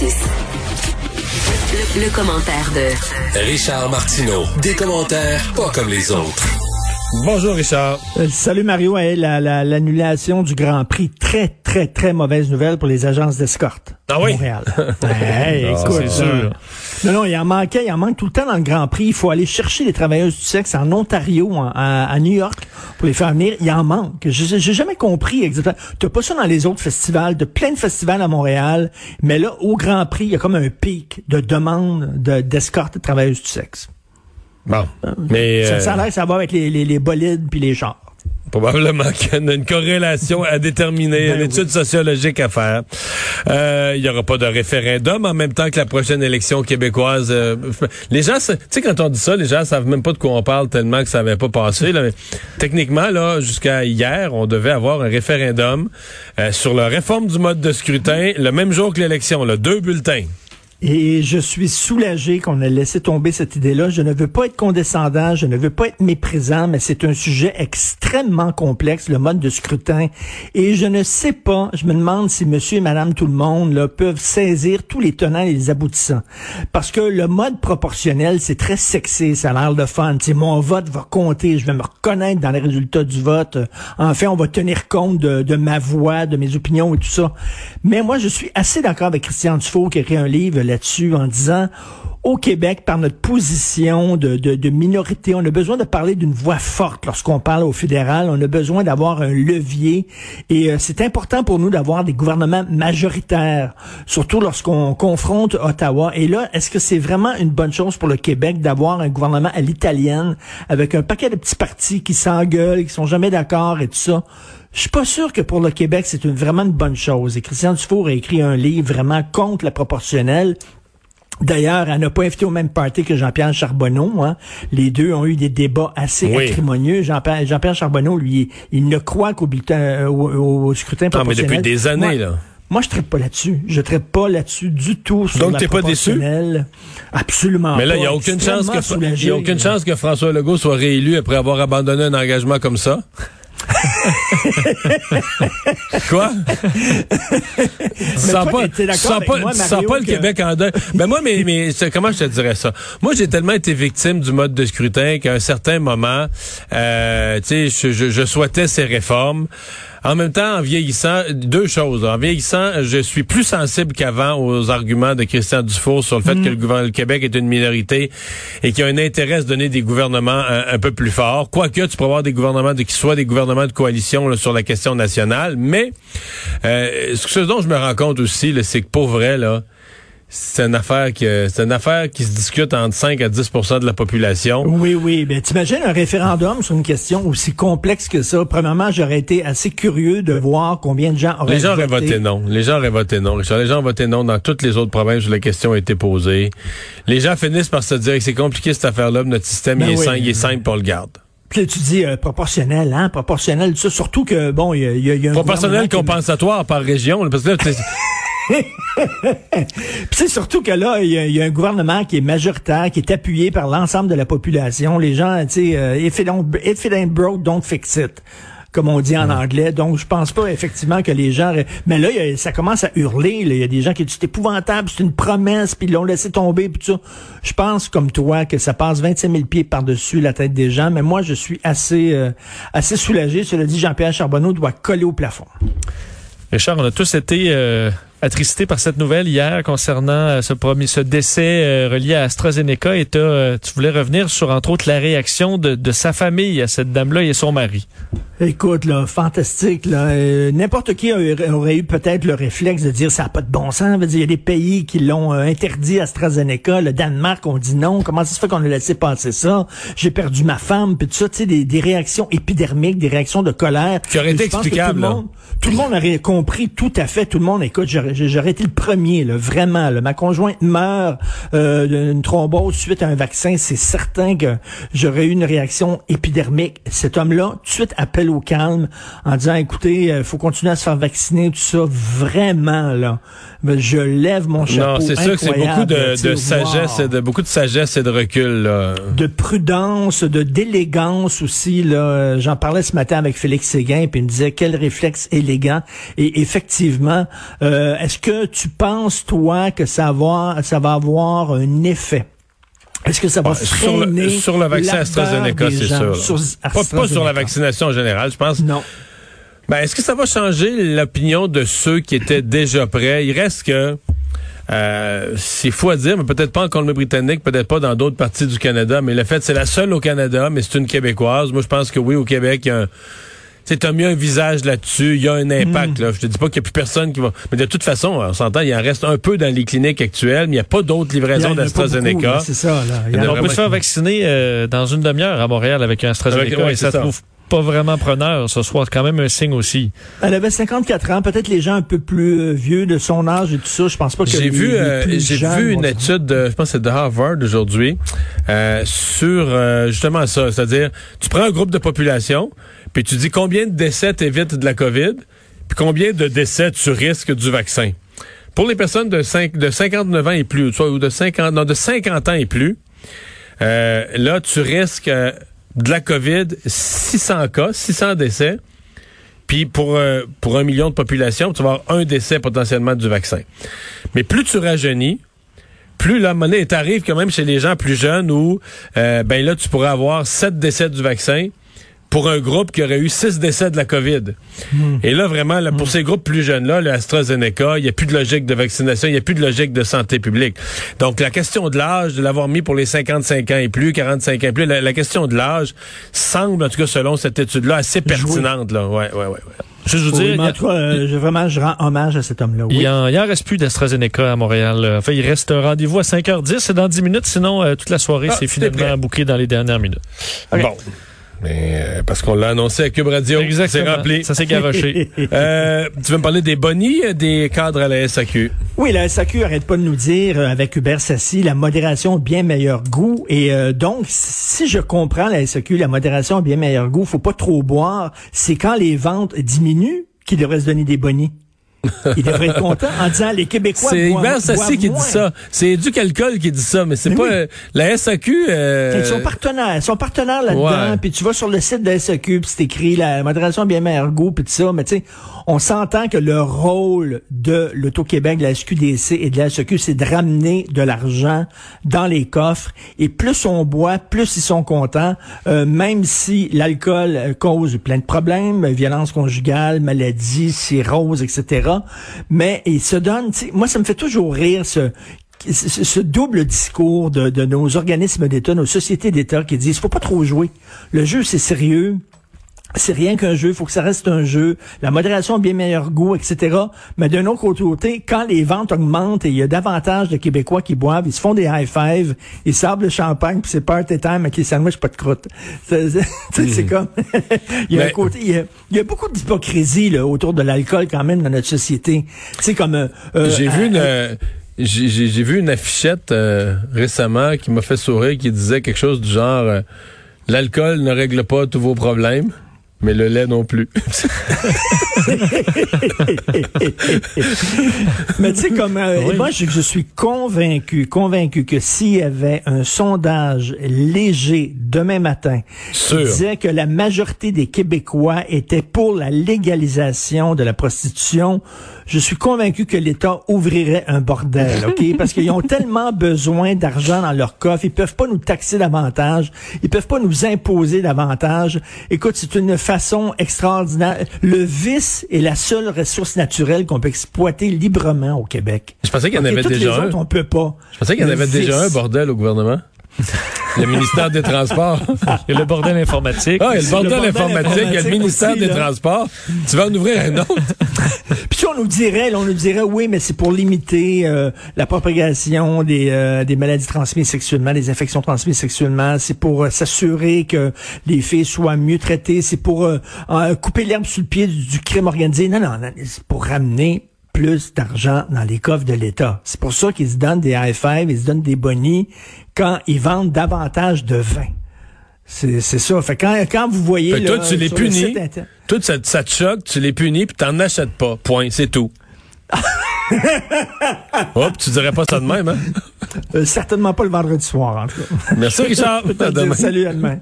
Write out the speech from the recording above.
6. Le, le commentaire de Richard Martineau. Des commentaires pas comme les autres. Bonjour Richard. Euh, salut Mario. Hey, la- la- L'annulation du Grand Prix, très, très, très mauvaise nouvelle pour les agences d'escorte. Ah oui? Montréal. Hey, Ah, écoute, sûr. Non, non, il en manquait, il en manque tout le temps dans le Grand Prix. Il faut aller chercher les travailleuses du sexe en Ontario, en- à, à New York, pour les faire venir. Il en manque. Je- J'ai jamais compris exactement. T'as pas ça dans les autres festivals, de plein de festivals à Montréal, mais là, au Grand Prix, il y a comme un pic de demande de- d'escorte de travailleuses du sexe. Bon. Mais Ça, euh, ça a l'air que ça va avec les, les, les bolides puis les chars. Probablement qu'il y a une corrélation à déterminer, Ben une étude sociologique à faire. Euh, Il y aura pas de référendum en même temps que la prochaine élection québécoise. euh, les gens, tu sais, quand on dit ça, les gens savent même pas de quoi on parle tellement que ça avait pas passé. Là. Mais techniquement, là, jusqu'à hier, on devait avoir un référendum euh, sur la réforme du mode de scrutin le même jour que l'élection, là, deux bulletins. Et je suis soulagé qu'on ait laissé tomber cette idée-là. Je ne veux pas être condescendant, je ne veux pas être méprisant, mais c'est un sujet extrêmement complexe, le mode de scrutin. Et je ne sais pas, je me demande si monsieur et madame tout le monde là, peuvent saisir tous les tenants et les aboutissants. Parce que le mode proportionnel, c'est très sexy, ça a l'air de fun. Tu sais, mon vote va compter, je vais me reconnaître dans les résultats du vote. Enfin, on va tenir compte de, de ma voix, de mes opinions et tout ça. Mais moi, je suis assez d'accord avec Christian Dufault qui a écrit un livre là-dessus en disant au Québec, par notre position de, de, de minorité, on a besoin de parler d'une voix forte lorsqu'on parle au fédéral. On a besoin d'avoir un levier. Et euh, c'est important pour nous d'avoir des gouvernements majoritaires, surtout lorsqu'on confronte Ottawa. Et là, est-ce que c'est vraiment une bonne chose pour le Québec d'avoir un gouvernement à l'italienne avec un paquet de petits partis qui s'engueulent, qui sont jamais d'accord et tout ça? Je suis pas sûr que pour le Québec, c'est une, vraiment une bonne chose. Et Christian Dufour a écrit un livre vraiment contre la proportionnelle. D'ailleurs, elle n'a pas invité au même party que Jean-Pierre Charbonneau. Hein. Les deux ont eu des débats assez Oui. acrimonieux. Jean-Pierre Charbonneau, lui, il ne croit qu'au euh, au, au scrutin Ah, mais depuis des années, Moi- là. Moi, je ne pas là-dessus. Je ne pas là-dessus du tout sur Donc, la t'es pas déçu? proportionnelle. Absolument Mais là, il n'y a aucune chance Extrêmement que il soulagé. y a aucune chance que François Legault soit réélu après avoir abandonné un engagement comme ça? Quoi? tu sens pas, tu sens pas, moi, sens le Québec en deuil. Ben moi, mais, mais comment je te dirais ça? Moi, j'ai tellement été victime du mode de scrutin qu'à un certain moment, euh, tu sais, je, je- je souhaitais ces réformes. En même temps, en vieillissant, deux choses. En vieillissant, je suis plus sensible qu'avant aux arguments de Christian Dufour sur le fait que le gouvernement du Québec est une minorité et qu'il y a un intérêt à se donner des gouvernements un, un peu plus forts. Quoique tu pourrais avoir des gouvernements de, qui soient des gouvernements de coalition là, sur la question nationale. Mais euh, ce dont je me rends compte aussi, c'est que pour vrai, là, c'est une affaire que c'est une affaire qui se discute entre 5 à 10% de la population. Oui, oui. Ben, t'imagines un référendum sur une question aussi complexe que ça? Premièrement, j'aurais été assez curieux de voir combien de gens auraient Les gens auraient voté non. Les gens auraient voté non. Les gens ont voté non dans toutes les autres provinces où la question a été posée. Les gens finissent par se dire que c'est compliqué cette affaire-là, mais notre système Ben il, est oui. simple, il est simple, on le garde. Puis là, tu dis euh, proportionnel, hein, proportionnel, ça. Surtout que, bon, il y a, y a- il y a un Proportionnel qui- compensatoire par région, parce que là, c'est- surtout que là, il y, a, il y a un gouvernement qui est majoritaire, qui est appuyé par l'ensemble de la population. Les gens, tu sais, euh, if, it don't- if it ain't broke, don't fix it comme on dit en anglais. Donc, je pense pas effectivement que les gens... Mais là, il y a- ça commence à hurler. Il y a des gens qui disent c'est épouvantable, c'est une promesse, puis ils l'ont laissé tomber, puis tout ça. Je pense, comme toi, que ça passe 25 000 pieds par-dessus la tête des gens. Mais moi, je suis assez, euh, assez soulagé. Cela dit, Jean-Pierre Charbonneau doit coller au plafond. Richard, on a tous été euh, attristés par cette nouvelle hier concernant euh, ce, premier, ce décès euh, relié à AstraZeneca et euh, tu voulais revenir sur, entre autres, la réaction de, de sa famille à cette dame-là et son mari. Écoute, là, fantastique. Là, Euh, n'importe qui aurait, eu peut-être le réflexe de dire ça n'a pas de bon sens. Veut dire, Il y a des pays qui l'ont euh, interdit AstraZeneca. Le Danemark, on dit non. Comment ça se fait qu'on a laissé passer ça? J'ai perdu ma femme, puis tout ça. Tu sais, des, des réactions épidermiques, des réactions de colère. Qui auraient été explicables, Tout le, monde, tout le monde aurait compris tout à fait. Tout le monde, écoute, j'aurais j'aurais été le premier, là, vraiment. Là. Ma conjointe meurt euh, d'une thrombose suite à un vaccin. C'est certain que j'aurais eu une réaction épidermique. Cet homme-là, tout de suite, appelle au calme en disant, écoutez, il faut continuer à se faire vacciner, tout ça. Vraiment, là. Je lève mon chapeau. non, c'est sûr que c'est beaucoup de, sagesse, et de beaucoup de sagesse et de recul. Là. de prudence, de d'élégance aussi. Là, j'en parlais ce matin avec Félix Séguin, puis il me disait quel réflexe élégant. Et effectivement, euh, est-ce que tu penses, toi, que ça va, ça va avoir un effet? Est-ce que ça va sur, freiner le, sur le vaccin l'ardeur AstraZeneca, c'est sûr. Sur Pas, pas sur la vaccination en général, je pense. Non. Ben, est-ce que ça va changer l'opinion de ceux qui étaient déjà prêts? Il reste que, euh, c'est fou à dire, mais peut-être pas en Colombie-Britannique, peut-être pas dans d'autres parties du Canada, mais le fait, c'est la seule au Canada, mais c'est une Québécoise. Moi, je pense que oui, au Québec, il y a un... Tu sais, t'as mis un visage là-dessus, il y a un impact. Là. Je te dis pas qu'il n'y a plus personne qui va... Mais de toute façon, on s'entend, il en reste un peu dans les cliniques actuelles, mais il n'y a pas d'autres livraisons d'AstraZeneca. C'est ça, là. Il y a- On peut se faire vacciner euh, dans une demi-heure à Montréal avec un AstraZeneca Avec- ouais, et ça c'est ça. trouve pas vraiment preneur. Ce soit quand même un signe aussi. Elle avait 54 ans, peut-être les gens un peu plus euh, vieux de son âge et tout ça. Je pense pas que J'ai vu, euh, j'ai vu une étude, de, je pense que c'est de Harvard aujourd'hui, euh, sur euh, justement ça, c'est-à-dire tu prends un groupe de population, puis tu dis combien de décès t'évites de la COVID, puis combien de décès tu risques du vaccin. Pour les personnes de, 5, de 59 ans et plus, ou de 50, non, de 50 ans et plus, euh, là tu risques euh, de la COVID 600 cas, 600 décès. Puis pour, euh, pour un million de population, tu vas avoir un décès potentiellement du vaccin. Mais plus tu rajeunis, plus la monnaie t'arrive quand même chez les gens plus jeunes où euh, ben là tu pourrais avoir sept décès du vaccin pour un groupe qui aurait eu six décès de la COVID. Et là, vraiment, là, pour ces groupes plus jeunes-là, le AstraZeneca, il n'y a plus de logique de vaccination, il n'y a plus de logique de santé publique. Donc, la question de l'âge, de l'avoir mis pour les 55 ans et plus, 45 ans et plus, la, la question de l'âge semble, en tout cas selon cette étude-là, assez pertinente. Là. Ouais, ouais, ouais, ouais. Juste vous Oui, dire, mais en tout cas, euh, je, vraiment, je rends hommage à cet homme-là. Il Oui. en, reste plus d'AstraZeneca à Montréal. là. Enfin, il reste un rendez-vous à 5h10. C'est dans 10 minutes. Sinon, euh, toute la soirée, Ah, c'est finalement bouclé dans les dernières minutes. Bon. Mais euh, parce qu'on l'a annoncé à Cube Radio, c'est rempli. Ça s'est garoché. Euh, tu veux me parler des bonnies euh, des cadres à la SAQ? Oui, la SAQ arrête pas de nous dire, euh, avec Hubert Sassi, la modération a bien meilleur goût. Et euh, donc, si je comprends la SAQ, la modération a bien meilleur goût, faut pas trop boire. C'est quand les ventes diminuent qu'ils devraient se donner des bonnies. Ils devraient être contents en disant les Québécois C'est Hubert Sassi qui moins. dit ça. C'est Éduc Alcool qui dit ça, mais c'est pas oui. euh, la SAQ. euh, Ils sont partenaires, ils sont partenaires là-dedans, puis tu vas sur le site de la SAQ, puis c'est écrit la modération bien meilleur goût, puis tout ça, mais tu sais, on s'entend que le rôle de l'Auto-Québec, de la SQDC et de la SAQ, c'est de ramener de l'argent dans les coffres, et plus on boit, plus ils sont contents, euh, même si l'alcool euh, cause plein de problèmes, violence conjugale, maladie, cirrhose, etc., mais ils se sais, moi ça me fait toujours rire ce double discours de, de nos organismes d'État, nos sociétés d'État qui disent faut pas trop jouer. Le jeu c'est sérieux. C'est rien qu'un jeu, faut que ça reste un jeu. La modération a bien meilleur goût, etc. Mais d'un autre côté, quand les ventes augmentent et il y a davantage de Québécois qui boivent, ils se font des high five, ils savent le champagne, puis c'est party time avec les sandwichs pas de croûte. C'est c'est comme il y a un côté, il y a, il y a beaucoup d'hypocrisie là, autour de l'alcool quand même dans notre société. C'est comme euh, euh, J'ai vu une. euh, J'ai j'ai- j'ai vu une affichette euh, récemment qui m'a fait sourire qui disait quelque chose du genre l'alcool ne règle pas tous vos problèmes, mais le lait non plus. Mais tu sais, comme euh, Oui. moi, je, je suis convaincu, convaincu que s'il y avait un sondage léger demain matin qui Sûr. disait que la majorité des Québécois étaient pour la légalisation de la prostitution, je suis convaincu que l'État ouvrirait un bordel, ok? Parce qu'ils ont tellement besoin d'argent dans leur coffre, ils peuvent pas nous taxer davantage, ils peuvent pas nous imposer davantage. Écoute, c'est une façon extraordinaire. Le vice est la seule ressource naturelle qu'on peut exploiter librement au Québec. Je pensais qu'il y en avait déjà les un. autres, on peut pas. Je pensais qu'il y en avait déjà un bordel au gouvernement. le ministère des Transports. Il y a le bordel informatique. Ah, il y a le bordel, bordel informatique, il y a le ministère aussi, des là. Transports. Tu vas en ouvrir un autre? Puis si on nous dirait, là, on nous dirait, oui, mais c'est pour limiter euh, la propagation des, euh, des maladies transmises sexuellement, des infections transmises sexuellement. C'est pour euh, s'assurer que les filles soient mieux traitées. C'est pour euh, euh, couper l'herbe sous le pied du, du crime organisé. Non, non, non, c'est pour ramener plus d'argent dans les coffres de l'État. C'est pour ça qu'ils se donnent des high five, ils se donnent des bonnies quand ils vendent davantage de vin. C'est ça. Fait quand, quand vous voyez... Fait toi, tu les le punis. Toi, ça, ça te choque, tu les punis, puis t'en achètes pas. Point, c'est tout. Hop, tu dirais pas ça de même, hein? Euh, certainement pas le vendredi soir, en tout cas. Merci, Richard. À demain. Salut, à demain.